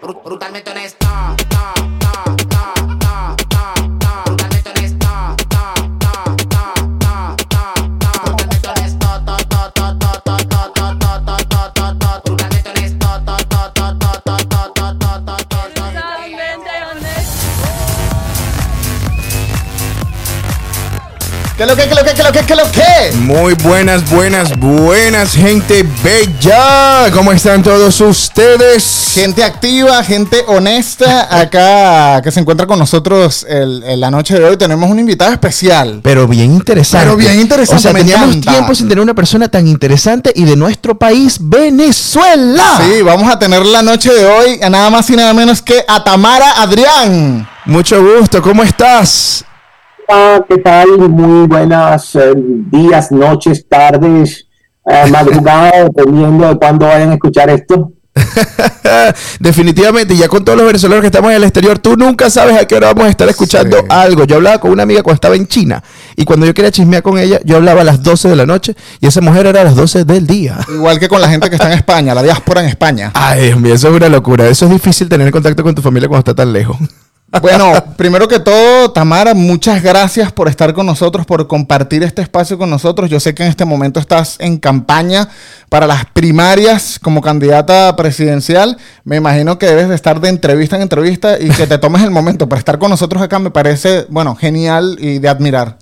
Brutalmente honesto. No, no, no, ¿Qué lo que, qué lo que, qué lo que, qué lo que? Muy buenas, buenas, buenas, gente bella. ¿Cómo están todos ustedes? Gente activa, gente honesta, acá que se encuentra con nosotros el- en la noche de hoy. Tenemos un invitado especial. Pero bien interesante. Pero bien interesante, O sea, me teníamos encanta. tiempo sin tener una persona tan interesante y de nuestro país, Venezuela. Sí, vamos a tener la noche de hoy a nada más y nada menos que a Tamara Adrián. Mucho gusto. ¿Cómo estás? Hola, ¿qué tal? Muy buenas eh, días, noches, tardes, eh, madrugada, dependiendo de cuándo vayan a escuchar esto. Definitivamente, ya con todos los venezolanos que estamos en el exterior, tú nunca sabes a qué hora vamos a estar escuchando Sí. algo. Yo hablaba con una amiga cuando estaba en China y cuando yo quería chismear con ella, yo hablaba a las 12 de la noche y esa mujer era a las 12 del día. Igual que con la gente que está en España, la diáspora en España. Ay, Dios mío, eso es una locura. Eso es difícil tener contacto con tu familia cuando está tan lejos. Bueno, primero que todo, Tamara, muchas gracias por estar con nosotros, por compartir este espacio con nosotros. Yo sé que en este momento estás en campaña para las primarias como candidata presidencial. Me imagino que debes de estar de entrevista en entrevista y que te tomes el momento para estar con nosotros acá. Me parece, bueno, genial y de admirar.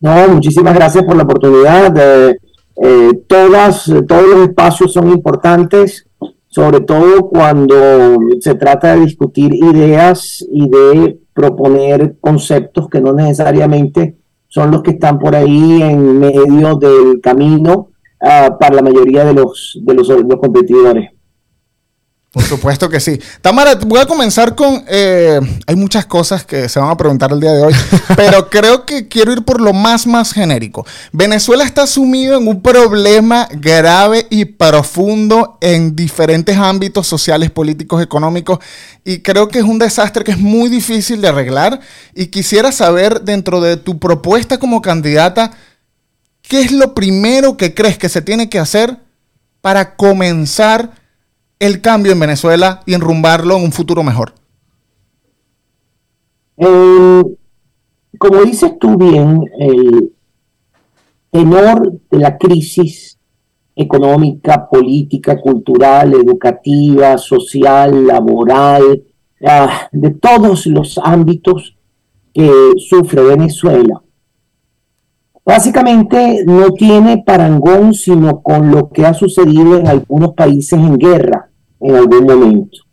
No, muchísimas gracias por la oportunidad. de, eh, todas, todos los espacios son importantes, sobre todo cuando se trata de discutir ideas y de proponer conceptos que no necesariamente son los que están por ahí en medio del camino ah, para la mayoría de los, de los, de los competidores. Por supuesto que sí. Tamara, voy a comenzar con... eh, hay muchas cosas que se van a preguntar el día de hoy, pero creo que quiero ir por lo más, más genérico. Venezuela está sumido en un problema grave y profundo en diferentes ámbitos sociales, políticos, económicos, y creo que es un desastre que es muy difícil de arreglar. Y quisiera saber, dentro de tu propuesta como candidata, ¿qué es lo primero que crees que se tiene que hacer para comenzar el cambio en Venezuela y enrumbarlo en un futuro mejor? Eh, como dices tú bien, el tenor de la crisis económica, política, cultural, educativa, social, laboral, ah, de todos los ámbitos que sufre Venezuela, básicamente no tiene parangón sino con lo que ha sucedido en algunos países en guerra en algún momento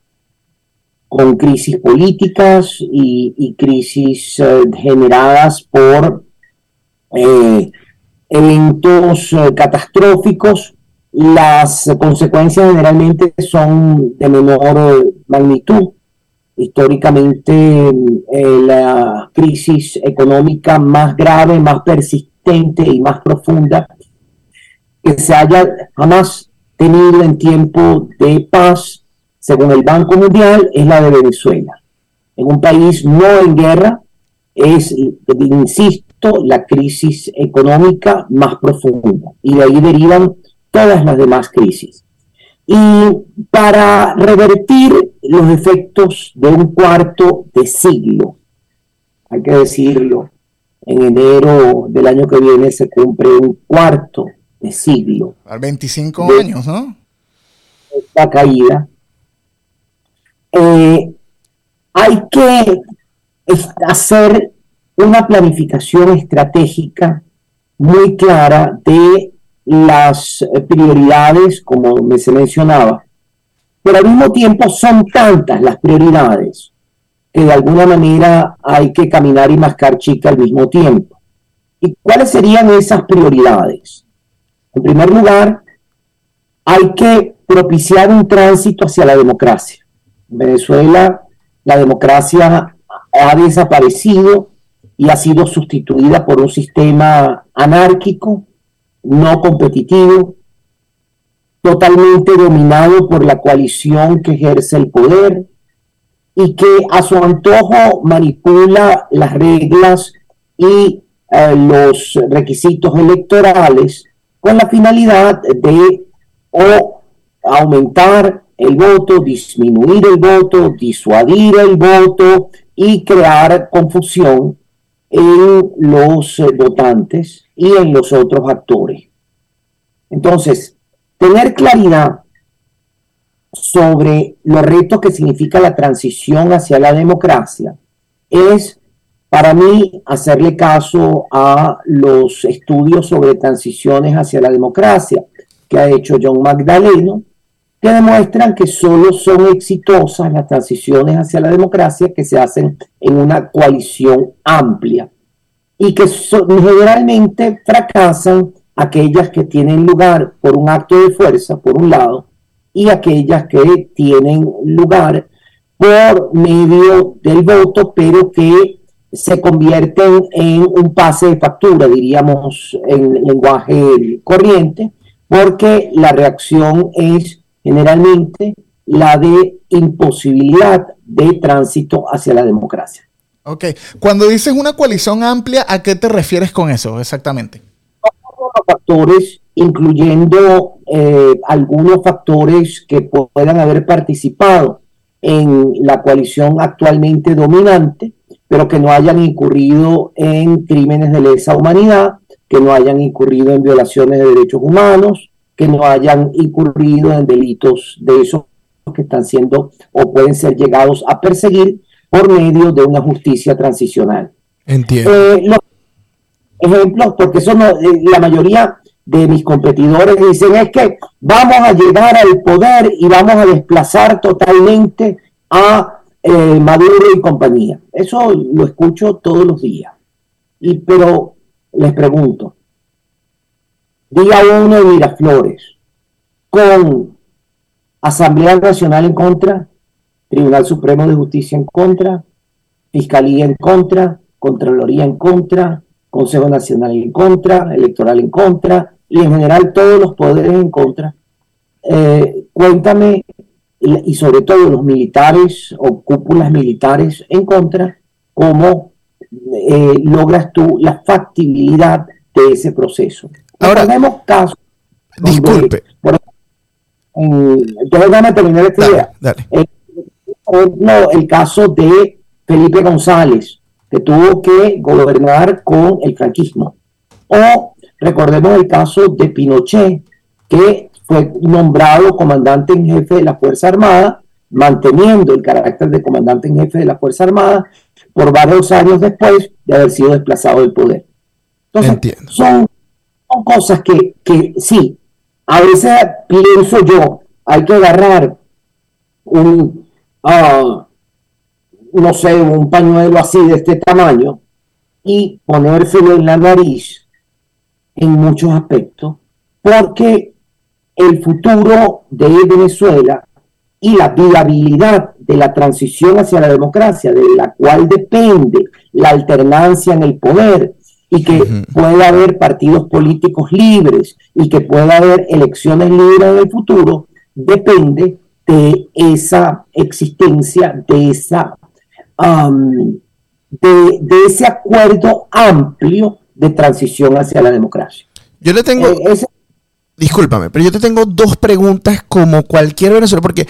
con crisis políticas y, y crisis eh, generadas por eh, eventos eh, catastróficos. Las consecuencias generalmente son de menor magnitud. Históricamente, la crisis económica más grave, más persistente y más profunda que se haya jamás tenido en tiempo de paz según el Banco Mundial, es la de Venezuela. En un país no en guerra, es, insisto, la crisis económica más profunda. Y de ahí derivan todas las demás crisis. Y para revertir los efectos de un cuarto de siglo, hay que decirlo, en enero del año que viene se cumple un cuarto de siglo Al 25 De- años, ¿no? esta caída, eh, hay que hacer una planificación estratégica muy clara de las prioridades, como me se mencionaba, pero al mismo tiempo son tantas las prioridades que de alguna manera hay que caminar y mascar chica al mismo tiempo. ¿Y cuáles serían esas prioridades? En primer lugar, hay que propiciar un tránsito hacia la democracia. En Venezuela, la democracia ha desaparecido y ha sido sustituida por un sistema anárquico, no competitivo, totalmente dominado por la coalición que ejerce el poder y que a su antojo manipula las reglas y eh, los requisitos electorales con la finalidad de o aumentar el voto, disminuir el voto, disuadir el voto y crear confusión en los eh, votantes y en los otros actores. Entonces, tener claridad sobre los retos que significa la transición hacia la democracia es para mí hacerle caso a los estudios sobre transiciones hacia la democracia que ha hecho John Magdaleno, que demuestran que solo son exitosas las transiciones hacia la democracia que se hacen en una coalición amplia y que generalmente fracasan aquellas que tienen lugar por un acto de fuerza, por un lado, y aquellas que tienen lugar por medio del voto, pero que se convierten en un pase de factura, diríamos en lenguaje corriente, porque la reacción es generalmente la de imposibilidad de tránsito hacia la democracia. Ok, cuando dices una coalición amplia, ¿a qué te refieres con eso exactamente? factores, incluyendo eh, algunos factores que puedan haber participado en la coalición actualmente dominante, pero que no hayan incurrido en crímenes de lesa humanidad, que no hayan incurrido en violaciones de derechos humanos, que no hayan incurrido en delitos de esos que están siendo o pueden ser llegados a perseguir por medio de una justicia transicional. Entiendo. Eh, ejemplos, porque eso no, eh, la mayoría de mis competidores dicen es que vamos a llegar al poder y vamos a desplazar totalmente a eh, Maduro y compañía. Eso lo escucho todos los días. Y, pero les pregunto, día uno de Miraflores, con Asamblea Nacional en contra, Tribunal Supremo de Justicia en contra, Fiscalía en contra, Contraloría en contra, Consejo Nacional en contra, Electoral en contra, y en general todos los poderes en contra. Eh, cuéntame, y sobre todo los militares o cúpulas militares en contra, cómo eh, logras tú la factibilidad de ese proceso. Ahora, tenemos casos. Disculpe. déjame terminar esta idea. Eh, por ejemplo, el caso de Felipe González, que tuvo que gobernar con el franquismo. O recordemos el caso de Pinochet, que fue nombrado comandante en jefe de la Fuerza Armada, manteniendo el carácter de comandante en jefe de la Fuerza Armada por varios años después de haber sido desplazado del poder. Entonces, son cosas que, que sí, a veces pienso yo, hay que agarrar un, uh, no sé, un pañuelo así de este tamaño y ponérselo en la nariz en muchos aspectos, porque el futuro de Venezuela y la viabilidad de la transición hacia la democracia, de la cual depende la alternancia en el poder, y que pueda haber partidos políticos libres y que pueda haber elecciones libres en el futuro, depende de esa existencia, de, esa, de, ese acuerdo amplio de transición hacia la democracia. Yo le tengo... Eh, discúlpame, pero yo te tengo dos preguntas como cualquier venezolano, porque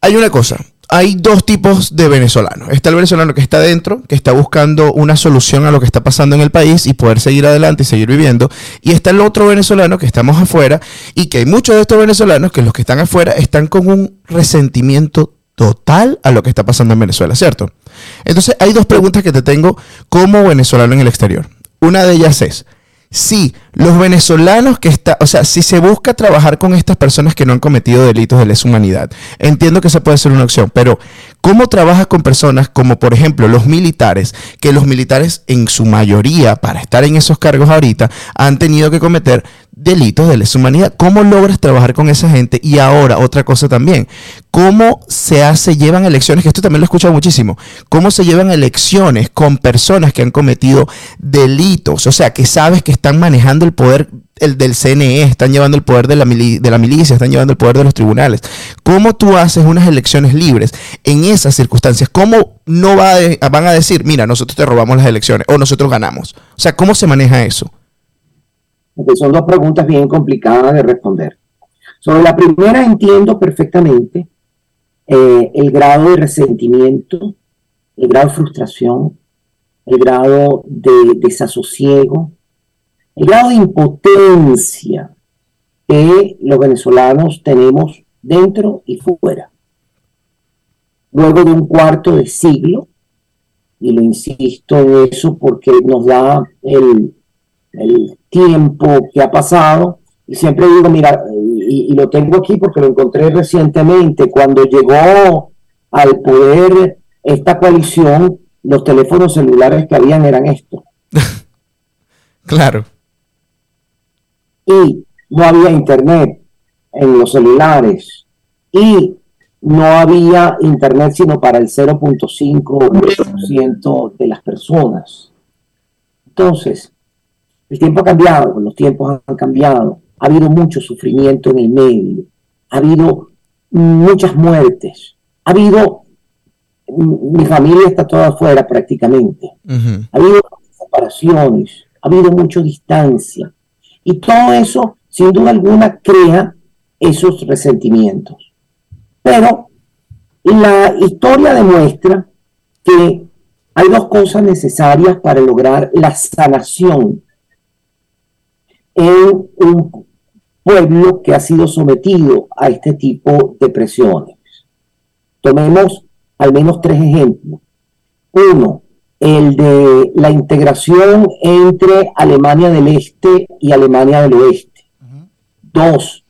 hay una cosa, hay dos tipos de venezolanos. Está el venezolano que está dentro, que está buscando una solución a lo que está pasando en el país y poder seguir adelante y seguir viviendo. Y está el otro venezolano que estamos afuera y que hay muchos de estos venezolanos que los que están afuera están con un resentimiento total a lo que está pasando en Venezuela, ¿cierto? Entonces hay dos preguntas que te tengo como venezolano en el exterior. Una de ellas es, si los venezolanos que está, o sea, si se busca trabajar con estas personas que no han cometido delitos de lesa humanidad, entiendo que esa puede ser una opción, pero ¿cómo trabajas con personas como, por ejemplo, los militares, que los militares en su mayoría, para estar en esos cargos ahorita, han tenido que cometer delitos de lesa humanidad. ¿Cómo logras trabajar con esa gente? Y ahora, otra cosa también, ¿cómo se hace, llevan elecciones? Que esto también lo he escuchado muchísimo. ¿Cómo se llevan elecciones con personas que han cometido delitos? O sea, que sabes que están manejando el poder el del CNE, están llevando el poder de la, de la milicia, están llevando el poder de los tribunales. ¿Cómo tú haces unas elecciones libres en esas circunstancias? ¿Cómo no va van a decir, mira, nosotros te robamos las elecciones o nosotros ganamos? O sea, ¿cómo se maneja eso? Son dos preguntas bien complicadas de responder. Sobre la primera entiendo perfectamente eh, el grado de resentimiento, el grado de frustración, el grado de desasosiego, el grado de impotencia que los venezolanos tenemos dentro y fuera. Luego de un cuarto de siglo, y lo insisto en eso porque nos da el tiempo que ha pasado, y siempre digo, mira, y, y, lo tengo aquí porque lo encontré recientemente, cuando llegó al poder esta coalición, los teléfonos celulares que habían eran estos. claro. Y no había internet en los celulares. Y no había internet sino para el 0.5% de las personas. Entonces, el tiempo ha cambiado, los tiempos han cambiado, ha habido mucho sufrimiento en el medio, ha habido muchas muertes, ha habido, mi familia está toda afuera prácticamente, uh -huh. ha habido separaciones, ha habido mucha distancia, y todo eso, sin duda alguna, crea esos resentimientos. Pero la historia demuestra que hay dos cosas necesarias para lograr la sanación en un pueblo que ha sido sometido a este tipo de presiones. Tomemos al menos tres ejemplos. Uno, el de la integración entre Alemania del Este y Alemania del Oeste. Dos,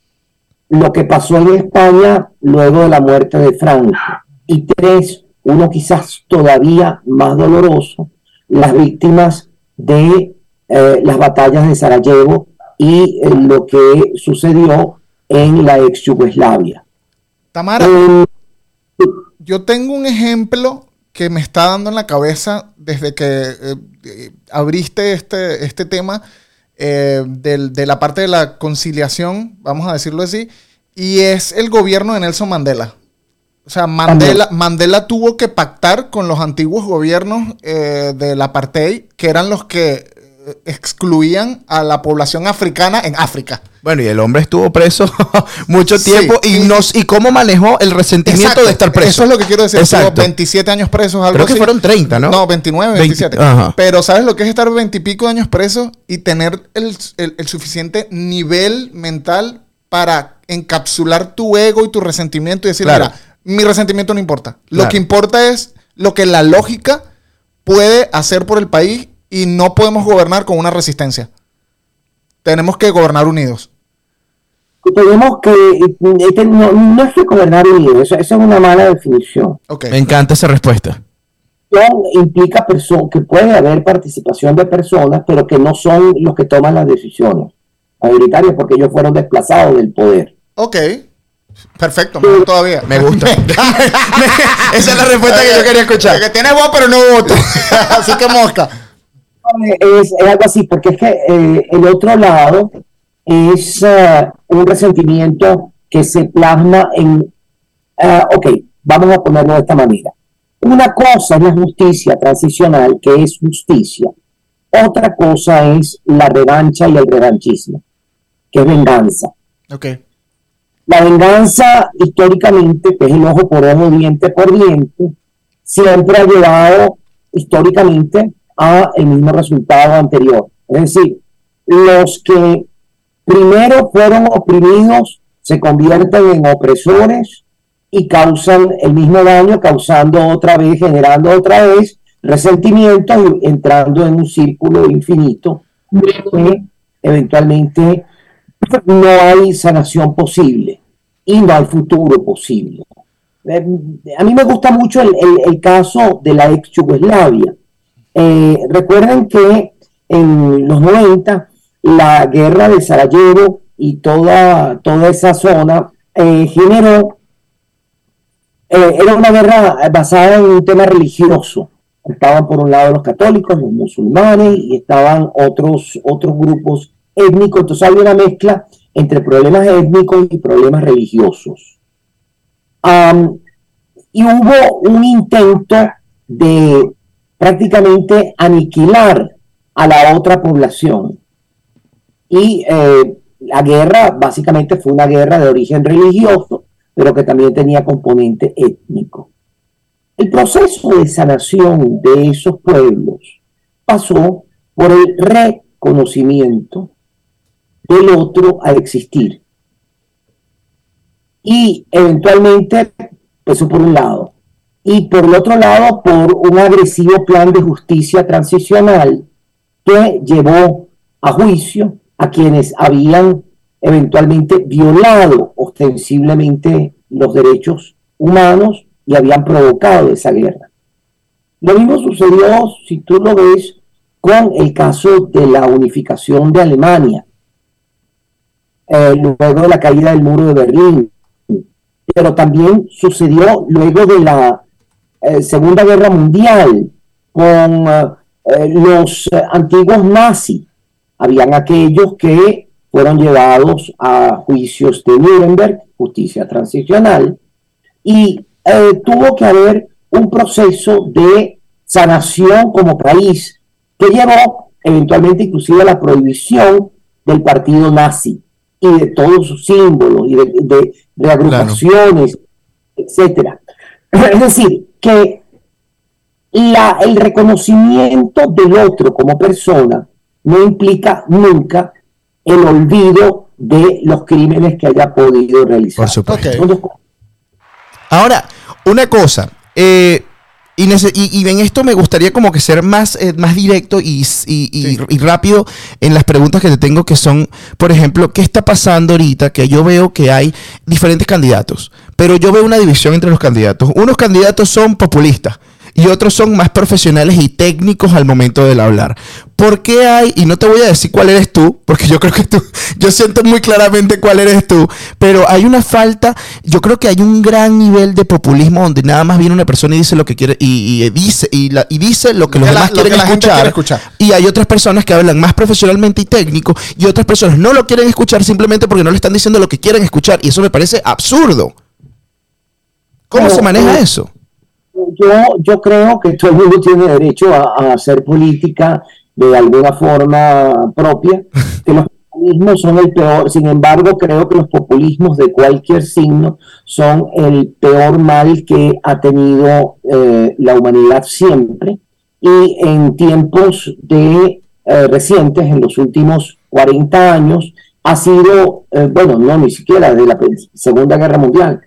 lo que pasó en España luego de la muerte de Franco. Y tres, uno quizás todavía más doloroso, las víctimas de eh, las batallas de Sarajevo y eh, lo que sucedió en la ex Yugoslavia. Tamara, eh, yo tengo un ejemplo que me está dando en la cabeza desde que abriste este, este tema eh, de, de, la parte de la conciliación, vamos a decirlo así, y es el gobierno de Nelson Mandela. O sea, Mandela, Mandela tuvo que pactar con los antiguos gobiernos eh, del apartheid, que eran los que excluían a la población africana en África. Bueno, y el hombre estuvo preso mucho tiempo sí, y, y, nos, y cómo manejó el resentimiento exacto, de estar preso. Eso es lo que quiero decir. Estuvo 27 años presos, algo Creo que así. fueron 30, ¿no? No, 29, 27. 20, Pero ¿sabes lo que es estar 20 y pico de años preso y tener el, el, el suficiente nivel mental para encapsular tu ego y tu resentimiento y decir, claro. mira, mi resentimiento no importa. Lo que importa es lo que la lógica puede hacer por el país y no podemos gobernar con una resistencia. Tenemos que gobernar unidos. Tenemos que, este, no, no, es que gobernar unidos, eso, eso, es una mala definición. Okay. Me encanta esa respuesta. Implica que puede haber participación de personas, pero que no son los que toman las decisiones mayoritarias porque ellos fueron desplazados del poder. Ok. Perfecto, mejor todavía. Me gusta. Esa es la respuesta que yo quería escuchar. Que tiene voz, pero no voto. Así que mosca. Es, es, algo así, porque es que eh, el otro lado es uh, un resentimiento que se plasma en, uh, ok, vamos a ponerlo de esta manera. Una cosa es la justicia transicional, que es justicia. Otra cosa es la revancha y el revanchismo, que es venganza. Okay. La venganza, históricamente, que es el ojo por ojo, diente por diente, siempre ha llevado históricamente a el mismo resultado anterior. Es decir, los que primero fueron oprimidos se convierten en opresores y causan el mismo daño, causando otra vez, generando otra vez resentimiento y entrando en un círculo infinito que eventualmente no hay sanación posible y no hay futuro posible. Eh, a mí me gusta mucho el, caso de la ex Yugoslavia eh, recuerden que en los 90 la guerra de Sarajevo y toda, toda esa zona eh, generó, eh, era una guerra basada en un tema religioso. Estaban por un lado los católicos, los musulmanes y estaban otros, otros grupos étnicos. Entonces había una mezcla entre problemas étnicos y problemas religiosos. Y hubo un intento de prácticamente aniquilar a la otra población. Y eh, la guerra básicamente fue una guerra de origen religioso, pero que también tenía componente étnico. El proceso de sanación de esos pueblos pasó por el reconocimiento del otro al existir. Y eventualmente, eso por un lado. Y por el otro lado, por un agresivo plan de justicia transicional que llevó a juicio a quienes habían eventualmente violado ostensiblemente los derechos humanos y habían provocado esa guerra. Lo mismo sucedió, si tú lo ves, con el caso de la unificación de Alemania, eh, luego de la caída del muro de Berlín, pero también sucedió luego de la eh, Segunda Guerra Mundial con eh, los antiguos nazis. Habían aquellos que fueron llevados a juicios de Nuremberg, justicia transicional, y eh, tuvo que haber un proceso de sanación como país que llevó eventualmente inclusive a la prohibición del partido nazi y de todos sus símbolos y de, de, agrupaciones, etcétera. Es decir, que la, el reconocimiento del otro como persona no implica nunca el olvido de los crímenes que haya podido realizar. Por supuesto. Ahora, una cosa, eh, y, en esto me gustaría como que ser más, eh, más directo y, y, rápido en las preguntas que te tengo, que son, por ejemplo, ¿qué está pasando ahorita? Que yo veo que hay diferentes candidatos, pero yo veo una división entre los candidatos. Unos candidatos son populistas y otros son más profesionales y técnicos al momento del hablar. ¿Por qué hay, y no te voy a decir cuál eres tú, porque yo creo que tú, yo siento muy claramente cuál eres tú, pero hay una falta, yo creo que hay un gran nivel de populismo donde nada más viene una persona y dice lo que quiere, y, dice, y, la, y, dice lo que los demás quieren escuchar, escuchar, Y hay otras personas que hablan más profesionalmente y técnico, y otras personas no lo quieren escuchar simplemente porque no le están diciendo lo que quieren escuchar, y eso me parece absurdo. ¿Cómo se maneja eso? Yo, yo creo que todo el mundo tiene derecho a, hacer política de alguna forma propia, que los populismos son el peor, sin embargo creo que los populismos de cualquier signo son el peor mal que ha tenido eh, la humanidad siempre y en tiempos de eh, recientes, en los últimos 40 años, ha sido, eh, bueno, no ni siquiera de la Segunda Guerra Mundial,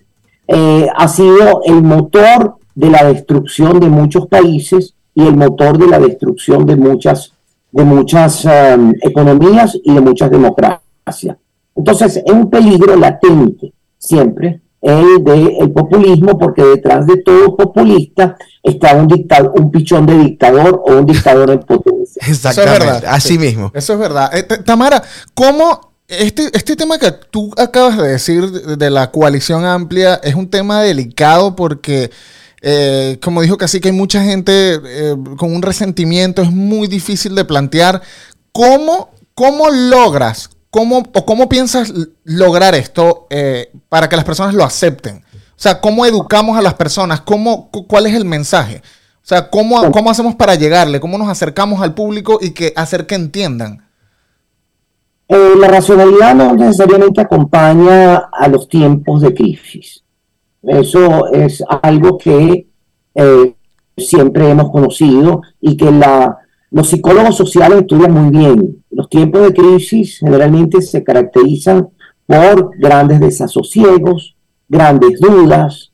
ha sido el motor de la destrucción de muchos países y el motor de la destrucción de muchas, de muchas um, economías y de muchas democracias. Entonces, es un peligro latente siempre el del populismo, porque detrás de todo populista está un, dictador, un pichón de dictador o un dictador en potencia. Exactamente, Eso es verdad. así mismo. Eso es verdad. Eh, Tamara, ¿cómo este, este tema que tú acabas de decir de la coalición amplia es un tema delicado porque eh, como dijo casi que hay mucha gente eh, con un resentimiento, es muy difícil de plantear. ¿Cómo, cómo logras, cómo, o cómo piensas lograr esto eh, para que las personas lo acepten? O sea, ¿cómo educamos a las personas? ¿Cómo, ¿Cuál es el mensaje? O sea, ¿cómo, ¿cómo hacemos para llegarle? ¿Cómo nos acercamos al público y que hacer que entiendan? la racionalidad no necesariamente acompaña a los tiempos de crisis. Eso es algo que eh, siempre hemos conocido y que la, los psicólogos sociales estudian muy bien. Los tiempos de crisis generalmente se caracterizan por grandes desasosiegos, grandes dudas,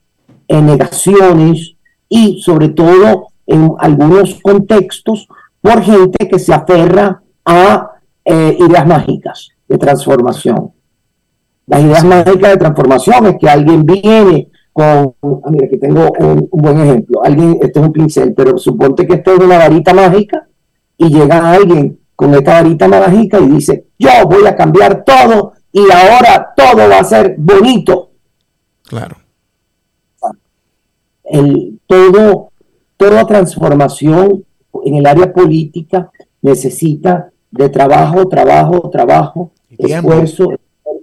negaciones y sobre todo en algunos contextos por gente que se aferra a eh, ideas mágicas de transformación. Las ideas mágicas de transformación es que alguien viene con, ah, mira, aquí tengo un, buen ejemplo. Alguien, este es un pincel, pero suponte que esto es una varita mágica y llega alguien con esta varita mágica y dice, yo voy a cambiar todo y ahora todo va a ser bonito. Claro. El, todo, toda transformación en el área política necesita de trabajo, trabajo, trabajo, esfuerzo,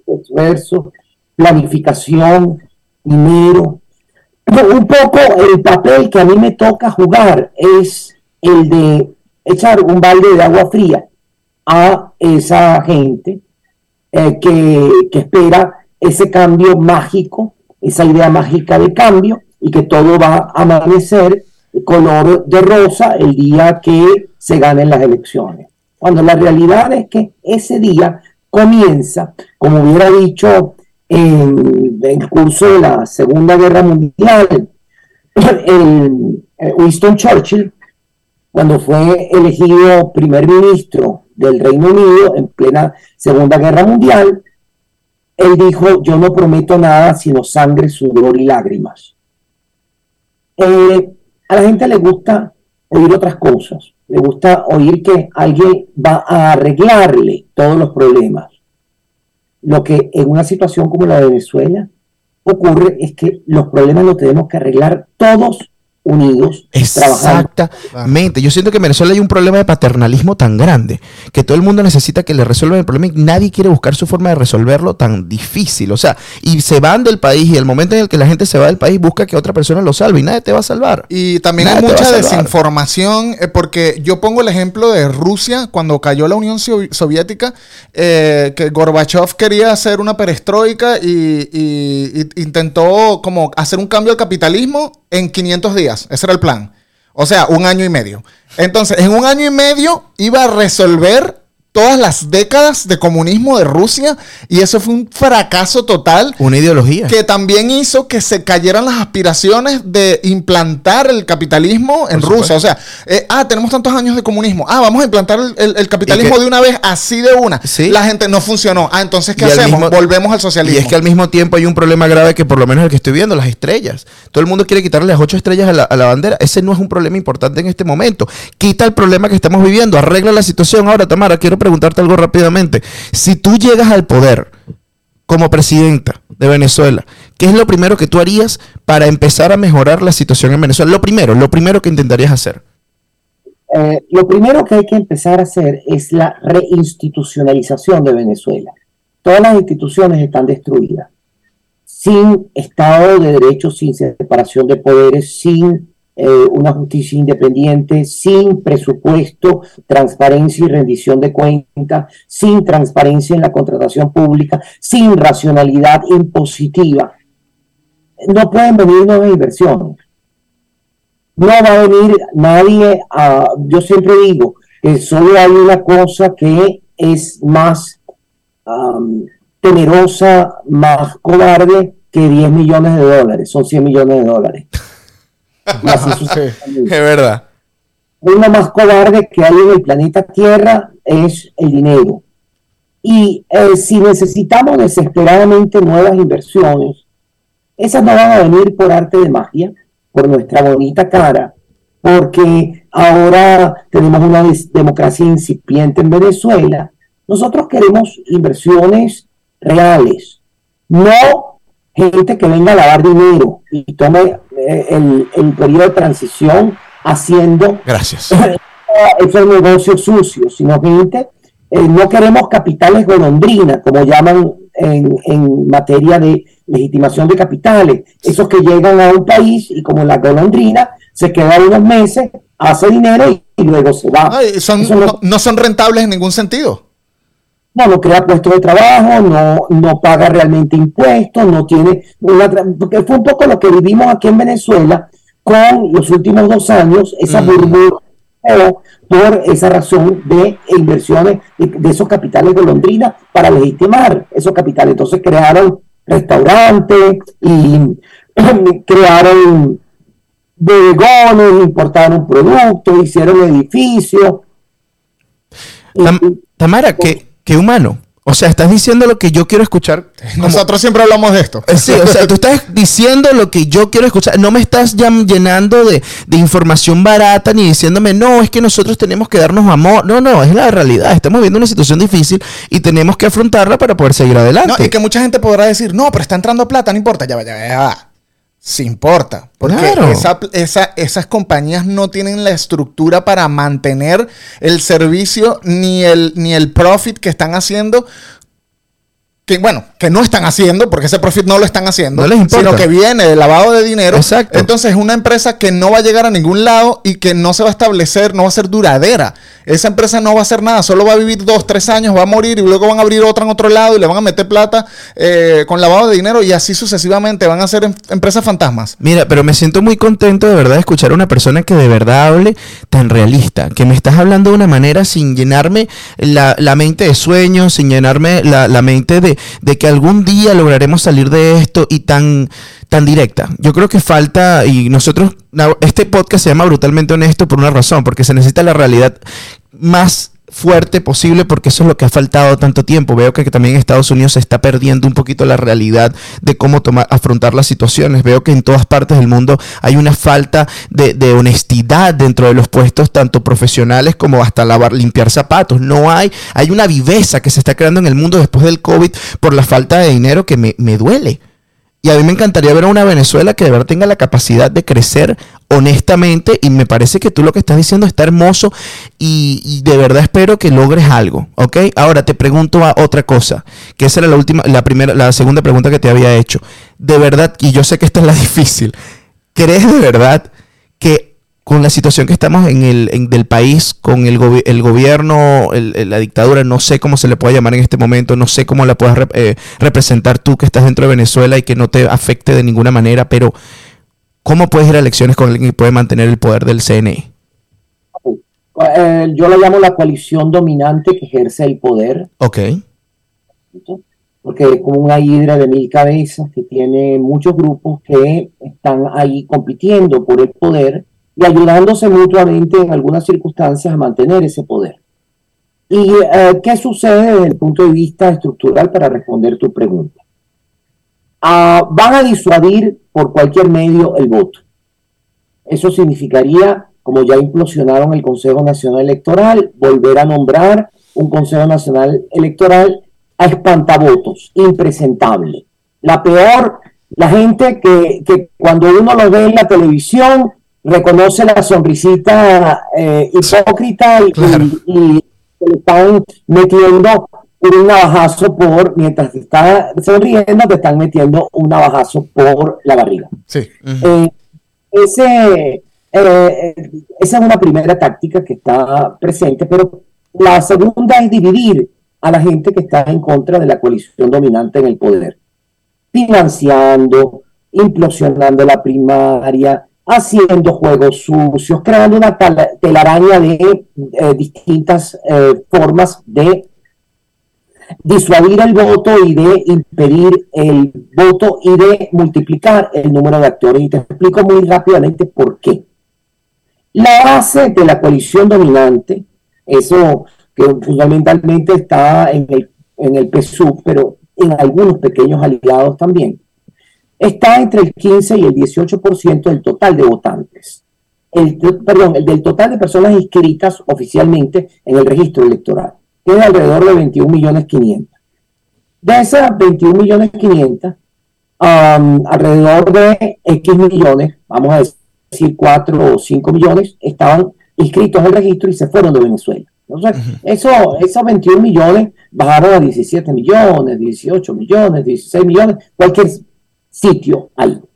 esfuerzo, planificación, dinero. Un poco el papel que a mí me toca jugar es el de echar un balde de agua fría a esa gente eh, que, que espera ese cambio mágico, esa idea mágica de cambio y que todo va a amanecer color de rosa el día que se ganen las elecciones. Cuando la realidad es que ese día comienza, como hubiera dicho en el curso de la Segunda Guerra Mundial, el, eh, Winston Churchill, cuando fue elegido primer ministro del Reino Unido en plena Segunda Guerra Mundial, él dijo, yo no prometo nada sino sangre, sudor y lágrimas. Eh, a la gente le gusta oír otras cosas, le gusta oír que alguien va a arreglarle todos los problemas. Lo que en una situación como la de Venezuela ocurre es que los problemas los tenemos que arreglar todos unidos, trabajando. Exactamente. Yo siento que en Venezuela hay un problema de paternalismo tan grande que todo el mundo necesita que le resuelvan el problema y nadie quiere buscar su forma de resolverlo tan difícil. O sea, y se van del país y el momento en el que la gente se va del país busca que otra persona lo salve y nadie te va a salvar. Y también Nadie hay mucha desinformación, eh, porque yo pongo el ejemplo de Rusia, cuando cayó la Unión Soviética, eh, que Gorbachev quería hacer una perestroika y, y- y intentó como hacer un cambio al capitalismo en 500 Ese era el plan. O sea, un año y medio. Entonces, en un año y medio iba a resolver todas las décadas de comunismo de Rusia y eso fue un fracaso total Una ideología. que también hizo que se cayeran las aspiraciones de implantar el capitalismo en Rusia. O sea, eh, ah, tenemos tantos años de comunismo. Ah, vamos a implantar el, el- el capitalismo que- de una vez, así de una. Sí. La gente no funcionó. Ah, entonces, ¿qué Y al hacemos? mismo- Volvemos al socialismo. Y es que al mismo tiempo hay un problema grave que por lo menos el que estoy viendo, las estrellas. Todo el mundo quiere quitarle las ocho estrellas a la, a la bandera. Ese no es un problema importante en este momento. Quita el problema que estamos viviendo, arregla la situación. Ahora, Tamara, quiero preguntarte algo rápidamente. Si tú llegas al poder como presidenta de Venezuela, ¿qué es lo primero que tú harías para empezar a mejorar la situación en Venezuela? Lo primero, lo primero que intentarías hacer. Eh, lo primero que hay que empezar a hacer es la reinstitucionalización de Venezuela. Todas las instituciones están destruidas. Sin Estado de Derecho, sin separación de poderes, sin eh, una justicia independiente, sin presupuesto, transparencia y rendición de cuentas, sin transparencia en la contratación pública, sin racionalidad impositiva. No pueden venir nuevas inversiones no va a venir nadie a, yo siempre digo que solo hay una cosa que es más am, temerosa, más cobarde que 10 millones de dólares, son 100 millones de dólares. Así sucesivamente. Es verdad. Lo más cobarde que hay en el planeta Tierra es el dinero. Y eh, si necesitamos desesperadamente nuevas inversiones, esas no van a venir por arte de magia, por nuestra bonita cara, porque ahora tenemos una democracia incipiente en Venezuela. Nosotros queremos inversiones reales, no gente que venga a lavar dinero y tome eh, el, el periodo de transición haciendo Gracias. esos negocios sucios, sino gente, eh, no queremos capitales golondrina, como llaman en, en materia de legitimación de capitales, esos que llegan a un país y como la golondrina se queda unos meses, hace dinero y, y luego se va. Ay, son- Eso no- no, no son rentables en ningún sentido. No, no crea puestos de trabajo, no, no paga realmente impuestos, no tiene una... Porque fue un poco lo que vivimos aquí en Venezuela con los últimos dos años, esa Mm. burbuja por esa razón de inversiones de, de esos capitales golondrinas para legitimar esos capitales. Entonces crearon restaurantes y crearon bodegones, importaron productos, hicieron edificios. Tam- Tamara, ¿qué, qué humano? O sea, estás diciendo lo que yo quiero escuchar. como- Nosotros siempre hablamos de esto. Eh, Sí, o sea, tú estás diciendo lo que yo quiero escuchar. No me estás llenando de, de información barata ni diciéndome, no, es que nosotros tenemos que darnos amor. No, no, es la realidad. Estamos viviendo una situación difícil y tenemos que afrontarla para poder seguir adelante. No, y que mucha gente podrá decir, no, pero está entrando plata, no importa, ya va, ya va, ya va. Sí importa, porque Claro. esa- esa- esas compañías no tienen la estructura para mantener el servicio ni el, ni el profit que están haciendo. Que bueno, que no están haciendo, porque ese profit no lo están haciendo, No les importa. sino que viene de lavado de dinero. Exacto. Entonces es una empresa que no va a llegar a ningún lado y que no se va a establecer, no va a ser duradera esa empresa no va a hacer nada, solo va a vivir dos, tres años, va a morir y luego van a abrir otra en otro lado y le van a meter plata eh, con lavado de dinero y así sucesivamente van a ser em- empresas fantasmas. Mira, pero me siento muy contento de verdad de escuchar a una persona que de verdad hable tan realista, que me estás hablando de una manera sin llenarme la, la mente de sueños, sin llenarme la, la mente de, de que algún día lograremos salir de esto y tan, tan directa. Yo creo que falta, y nosotros, este podcast se llama Brutalmente Honesto por una razón, porque se necesita la realidad más fuerte posible porque eso es lo que ha faltado tanto tiempo. Veo que, también en Estados Unidos se está perdiendo un poquito la realidad de cómo tomar, afrontar las situaciones. Veo que en todas partes del mundo hay una falta de, honestidad dentro de los puestos, tanto profesionales como hasta lavar, limpiar zapatos. No hay, hay una viveza que se está creando en el mundo después del COVID por la falta de dinero que me duele. Y a mí me encantaría ver a una Venezuela que de verdad tenga la capacidad de crecer honestamente. Y me parece que tú lo que estás diciendo está hermoso. Y, y de verdad espero que logres algo. ¿Ok? Ahora te pregunto a otra cosa. Que esa era la última, la primera, la segunda pregunta que te había hecho. De verdad, y yo sé que esta es la difícil. ¿Crees de verdad que con la situación que estamos en el en- del país, con el, gobi- el gobierno, el- la dictadura, no sé cómo se le puede llamar en este momento, no sé cómo la puedas rep- eh, representar tú que estás dentro de Venezuela y que no te afecte de ninguna manera, pero ¿cómo puedes ir a elecciones con alguien que puede mantener el poder del CNE? Eh, yo la llamo la coalición dominante que ejerce el poder, Ok, porque es como una hidra de mil cabezas que tiene muchos grupos que están ahí compitiendo por el poder y ayudándose mutuamente en algunas circunstancias a mantener ese poder. ¿Y eh, qué sucede desde el punto de vista estructural para responder tu pregunta? Ah, van a disuadir por cualquier medio el voto. Eso significaría, como ya implosionaron el Consejo Nacional Electoral, volver a nombrar un Consejo Nacional Electoral a espantavotos, impresentable. La peor, la gente que, que cuando uno lo ve en la televisión reconoce la sonrisita eh, hipócrita y, Claro. y- y se le están metiendo un navajazo por, mientras te está sonriendo, te están metiendo un navajazo por la barriga. Sí. Eh, ese, eh, esa es una primera táctica que está presente, pero la segunda es dividir a la gente que está en contra de la coalición dominante en el poder, financiando, implosionando la primaria, haciendo juegos sucios, creando una telaraña de eh, distintas eh, formas de disuadir el voto y de impedir el voto y de multiplicar el número de actores. Y te explico muy rápidamente por qué. La base de la coalición dominante, eso que fundamentalmente está en el, en el PSUV, pero en algunos pequeños aliados también, está entre el 15 y el 18% del total de votantes. El, perdón, el del total de personas inscritas oficialmente en el registro electoral, que es alrededor de 21 millones 500. De esas 21 millones 500, um, alrededor de X millones, vamos a decir 4 o 5 millones, estaban inscritos en el registro y se fueron de Venezuela. Entonces, eso, esos 21 millones bajaron a 17 millones, 18 millones, 16 millones, cualquier sitio ahí.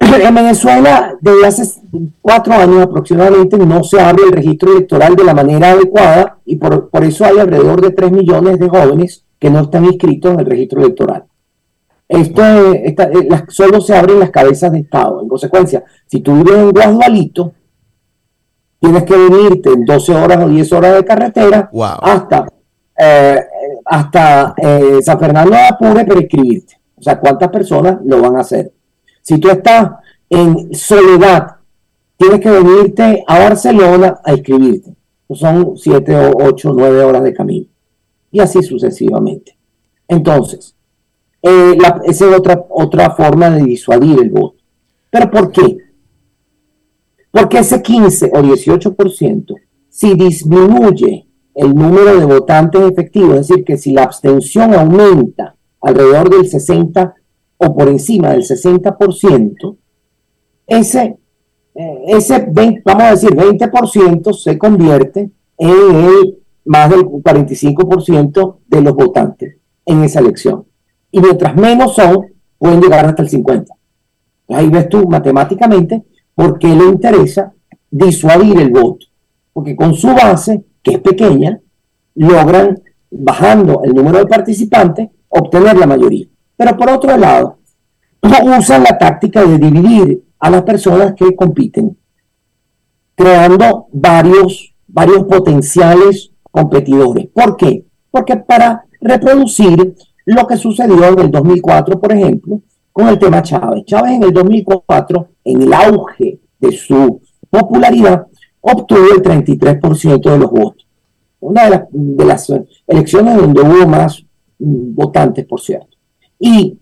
En Venezuela, desde hace cuatro años aproximadamente, no se abre el registro electoral de la manera adecuada y por, por eso hay alrededor de 3 millones de jóvenes que no están inscritos en el registro electoral. Esto es- esta- eh, las- solo se abren las cabezas de Estado. En consecuencia, si tú vives en Guadualito, tienes que venirte en 12 horas o 10 horas de carretera Wow. hasta, eh, hasta eh, San Fernando de Apure para inscribirte. O sea, ¿cuántas personas lo van a hacer? Si tú estás en Soledad, tienes que venirte a Barcelona a inscribirte. Son 7 o 8 9 horas de camino. Y así sucesivamente. Entonces, eh, esa es otra, otra forma de disuadir el voto. ¿Pero por qué? Porque ese 15 o 18%, si disminuye el número de votantes efectivos, es decir, que si la abstención aumenta alrededor del 60 o por encima del 60%, ese, eh, ese 20 vamos a decir, 20% se convierte en el más del 45% de los votantes en esa elección. Y mientras menos son, pueden llegar hasta el 50%. Ahí ves tú matemáticamente por qué le interesa disuadir el voto. porque con su base, que es pequeña, logran, bajando el número de participantes, obtener la mayoría. Pero por otro lado, usan la táctica de dividir a las personas que compiten, creando varios, varios potenciales competidores. ¿Por qué? Porque para reproducir lo que sucedió en el 2004, por ejemplo, con el tema Chávez. Chávez en el 2004, en el auge de su popularidad, obtuvo el 33% de los votos. Una de, las elecciones donde hubo más votantes, por cierto. Y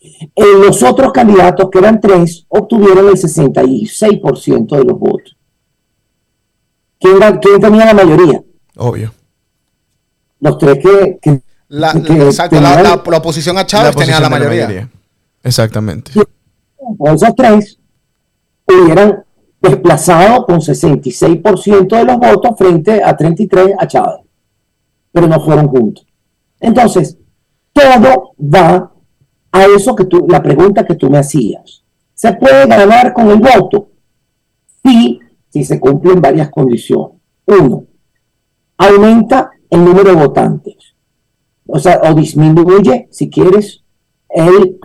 eh, los otros candidatos, que eran tres, obtuvieron el 66% de los votos. ¿Quién, tenía la mayoría? Obvio. Los tres que... la, exacto, la, oposición a Chávez tenía la mayoría. Exactamente. esos tres hubieran desplazado con 66% de los votos frente a 33 a Chávez, pero no fueron juntos. Entonces, todo va a eso que tú, la pregunta que tú me hacías. ¿Se puede ganar con el voto? Sí, si se cumplen varias condiciones. Uno, aumenta el número de votantes. O sea, o disminuye, si quieres, el,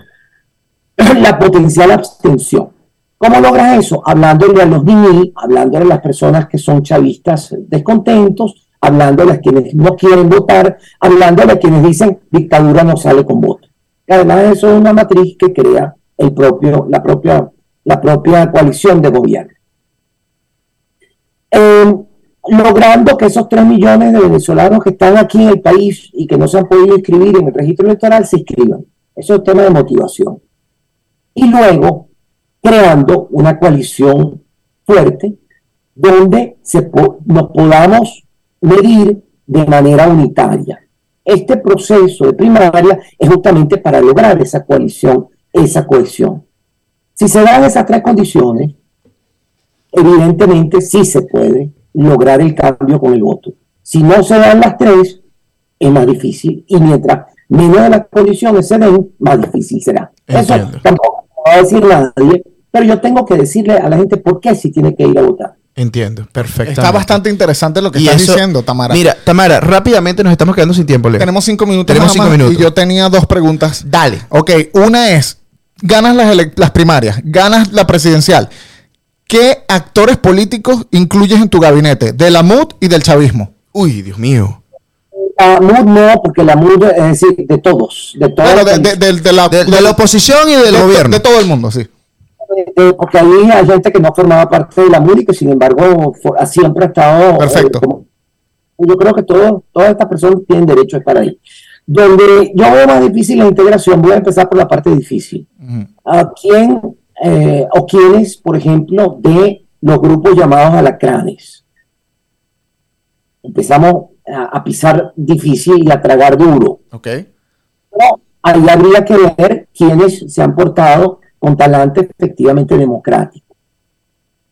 la potencial abstención. ¿Cómo logras eso? Hablándole a los niños, hablándole a las personas que son chavistas descontentos, hablándole a quienes no quieren votar, hablándole a quienes dicen dictadura no sale con voto. además eso es una matriz que crea el propio, la, propia, la propia coalición de gobierno. Eh, logrando que esos 3 millones de venezolanos que están aquí en el país y que no se han podido inscribir en el registro electoral se inscriban. Eso es un tema de motivación. Y luego, creando una coalición fuerte donde se nos podamos medir de manera unitaria. Este proceso de primaria es justamente para lograr esa coalición, esa cohesión. Si se dan esas tres condiciones, evidentemente sí se puede lograr el cambio con el voto. Si no se dan las tres, es más difícil. Y mientras menos de las condiciones se den, más difícil será. Eso tampoco va a decir nadie, pero yo tengo que decirle a la gente por qué si tiene que ir a votar. Entiendo, perfecto. Está bastante interesante lo que estás diciendo, Tamara. Mira, Tamara, rápidamente nos estamos quedando sin tiempo, Leo. Tenemos cinco minutos. Tenemos cinco minutos. Y yo tenía dos preguntas. Dale. Ok, una es, ganas las, las primarias, ganas la presidencial. ¿Qué actores políticos incluyes en tu gabinete? De la MUD y del chavismo. Uy, Dios mío. La MUD no, porque la MUD es decir, de todos. De, todos de, la, oposición y del gobierno. De todo el mundo, sí. Porque ahí hay gente que no formaba parte de la que sin embargo siempre ha estado... Eh, Perfecto. yo creo que todo, todas estas personas tienen derecho a estar ahí. Donde yo veo más difícil la integración, voy a empezar por la parte difícil. ¿A quién eh, o quienes, por ejemplo, de los grupos llamados alacranes. Empezamos a, pisar difícil y a tragar duro. Ok. Pero ahí habría que ver quiénes se han portado con talante efectivamente democrático.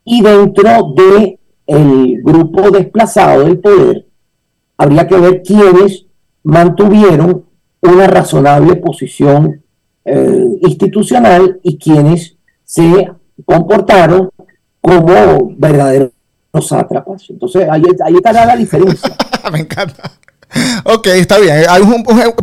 Y dentro de el grupo desplazado del poder, habría que ver quiénes mantuvieron una razonable posición eh, institucional y quienes se comportaron como verdaderos sátrapas. Entonces, ahí, ahí está la diferencia. Me encanta. Ok, está bien.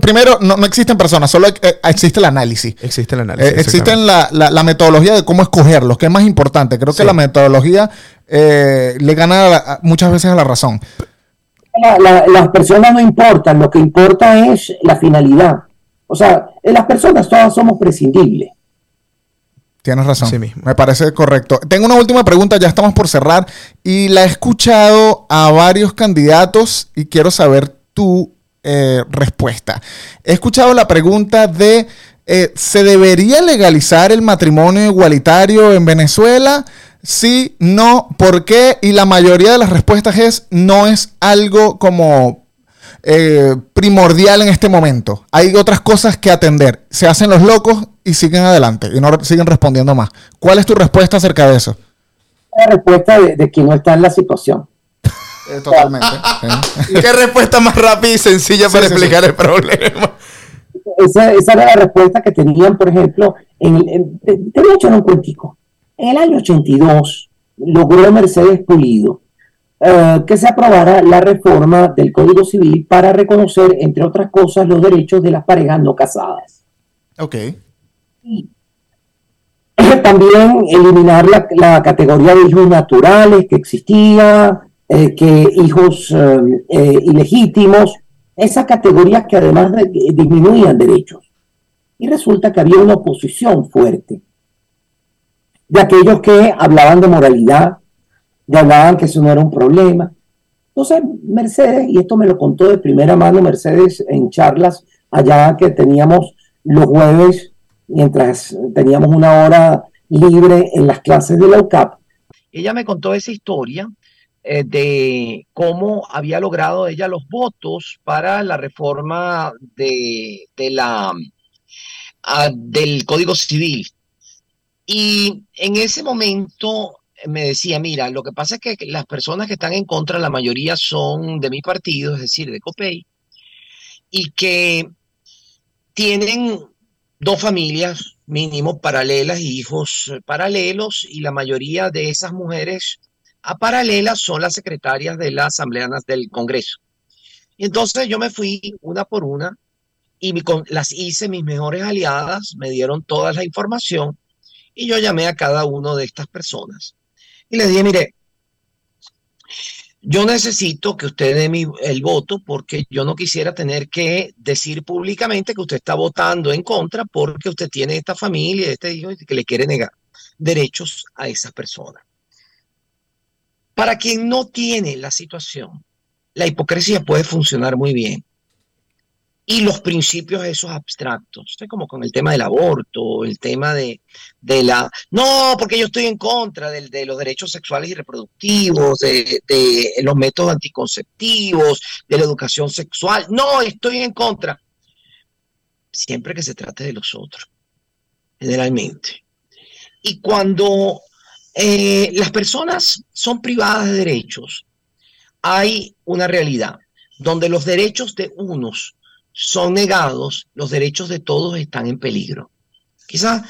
primero, no, existen personas, solo eh, existe el análisis. Existe el análisis. Eh, existe la, la, metodología de cómo escogerlos, que es más importante. Creo que la metodología eh, le gana muchas veces a la razón. las personas no importan, lo que importa es la finalidad. O sea, las personas todas somos prescindibles. Tienes razón. Me parece correcto. Tengo una última pregunta, ya estamos por cerrar y la he escuchado a varios candidatos y quiero saber tu eh, respuesta. He escuchado la pregunta de, eh, ¿se debería legalizar el matrimonio igualitario en Venezuela? Sí, no, ¿por qué? Y la mayoría de las respuestas es, no es algo como eh, primordial en este momento. Hay otras cosas que atender. Se hacen los locos y siguen adelante y no siguen respondiendo más. ¿Cuál es tu respuesta acerca de eso? La respuesta de, que no está en la situación. Eh, totalmente. ¿Qué respuesta más rápida y sencilla para explicar el problema? Esa, era la respuesta que tenían, por ejemplo, en, te, voy a echar un cuentico. En el año 82 logró Mercedes Pulido eh, que se aprobara la reforma del Código Civil para reconocer, entre otras cosas, los derechos de las parejas no casadas. Ok. También eliminar la, la categoría de hijos naturales que existía, eh, que hijos eh, eh, ilegítimos, esas categorías que además de- disminuían derechos. Y resulta que había una oposición fuerte de aquellos que hablaban de moralidad, de hablaban que eso no era un problema. Entonces, Mercedes, y esto me lo contó de primera mano Mercedes en charlas allá que teníamos los jueves, mientras teníamos una hora libre en las clases de la UCAP, ella me contó esa historia eh, de cómo había logrado ella los votos para la reforma de, de la, ah, del Código Civil. Y en ese momento me decía, mira, lo que pasa es que las personas que están en contra, la mayoría son de mi partido, es decir, de COPEI, y que tienen dos familias mínimo paralelas hijos paralelos y la mayoría de esas mujeres a paralelas son las secretarias de las asambleanas del Congreso. Y entonces yo me fui una por una y las hice mis mejores aliadas, me dieron toda la información y yo llamé a cada uno de estas personas y les dije, mire, yo necesito que usted dé mi- el voto porque yo no quisiera tener que decir públicamente que usted está votando en contra porque usted tiene esta familia, este hijo que le quiere negar derechos a esa persona. Para quien no tiene la situación, la hipocresía puede funcionar muy bien. Y los principios esos abstractos, ¿sí? como con el tema del aborto, el tema de, de la... No, porque yo estoy en contra del- de, los derechos sexuales y reproductivos, de, de los métodos anticonceptivos, de la educación sexual. No, estoy en contra. Siempre que se trate de los otros, generalmente. Y cuando eh, las personas son privadas de derechos, hay una realidad donde los derechos de unos son negados, los derechos de todos están en peligro. Quizás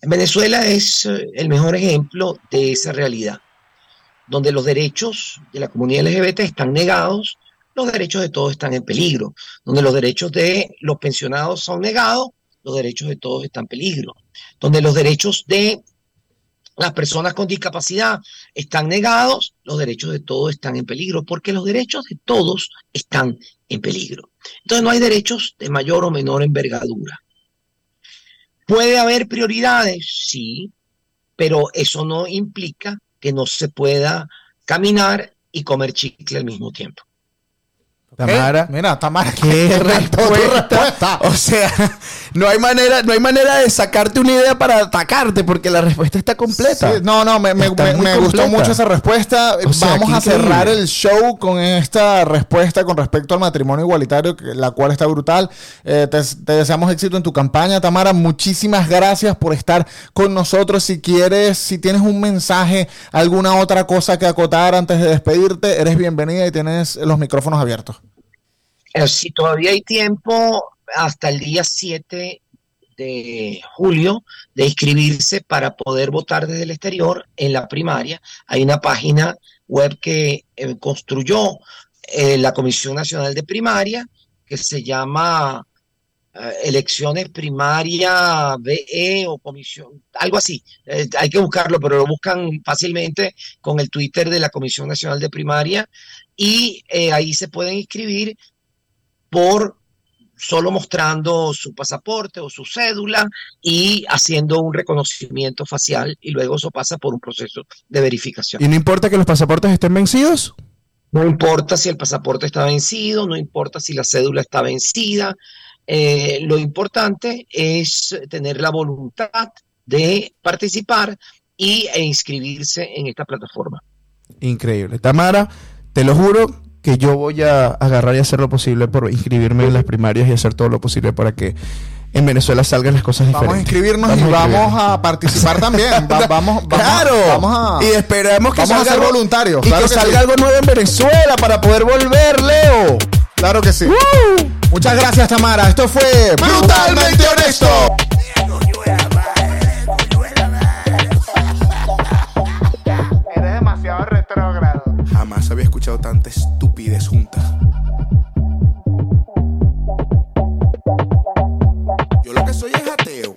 en Venezuela es eh, el mejor ejemplo de esa realidad, donde los derechos de la comunidad LGBT están negados, los derechos de todos están en peligro, donde los derechos de los pensionados son negados, los derechos de todos están en peligro, donde los derechos de las personas con discapacidad están negados, los derechos de todos están en peligro, porque los derechos de todos están en peligro. Entonces no hay derechos de mayor o menor envergadura. ¿Puede haber prioridades? Sí, pero eso no implica que no se pueda caminar y comer chicle al mismo tiempo. Tamara, Mira, Tamara, qué respuesta. O sea, no hay manera, no hay manera de sacarte una idea para atacarte porque la respuesta está completa. Sí, no, no, me, me- Está me- muy me gustó mucho esa respuesta. O sea, Vamos a cerrar el show con esta respuesta con respecto al matrimonio igualitario, la cual está brutal. Eh, te, te deseamos éxito en tu campaña, Tamara. Muchísimas gracias por estar con nosotros. Si quieres, si tienes un mensaje, alguna otra cosa que acotar antes de despedirte, eres bienvenida y tienes los micrófonos abiertos. Si todavía hay tiempo, hasta el día 7 de julio, de inscribirse para poder votar desde el exterior en la primaria. Hay una página web que eh, construyó eh, la Comisión Nacional de Primaria, que se llama eh, Elecciones Primaria BE o Comisión, algo así. Hay que buscarlo, pero lo buscan fácilmente con el Twitter de la Comisión Nacional de Primaria y ahí se pueden inscribir por solo mostrando su pasaporte o su cédula y haciendo un reconocimiento facial y luego eso pasa por un proceso de verificación. Y no importa que los pasaportes estén vencidos. No importa si el pasaporte está vencido, no importa si la cédula está vencida, eh, lo importante es tener la voluntad de participar y, e inscribirse en esta plataforma. Increíble. Tamara, te lo juro que yo voy a agarrar y hacer lo posible por inscribirme en las primarias y hacer todo lo posible para que en Venezuela salgan las cosas diferentes. Vamos a inscribirnos vamos y a vamos a participar también. Vamos, vamos, claro. Vamos a, y esperemos que vamos salga a ser voluntarios. Y claro que, salga algo nuevo en Venezuela para poder volver, Leo. Claro que sí. Muchas gracias, Tamara. Esto fue Brutalmente Honesto. Eres demasiado retrógrado. Jamás había escuchado tanta estupidez junta. Yo lo que soy es ateo.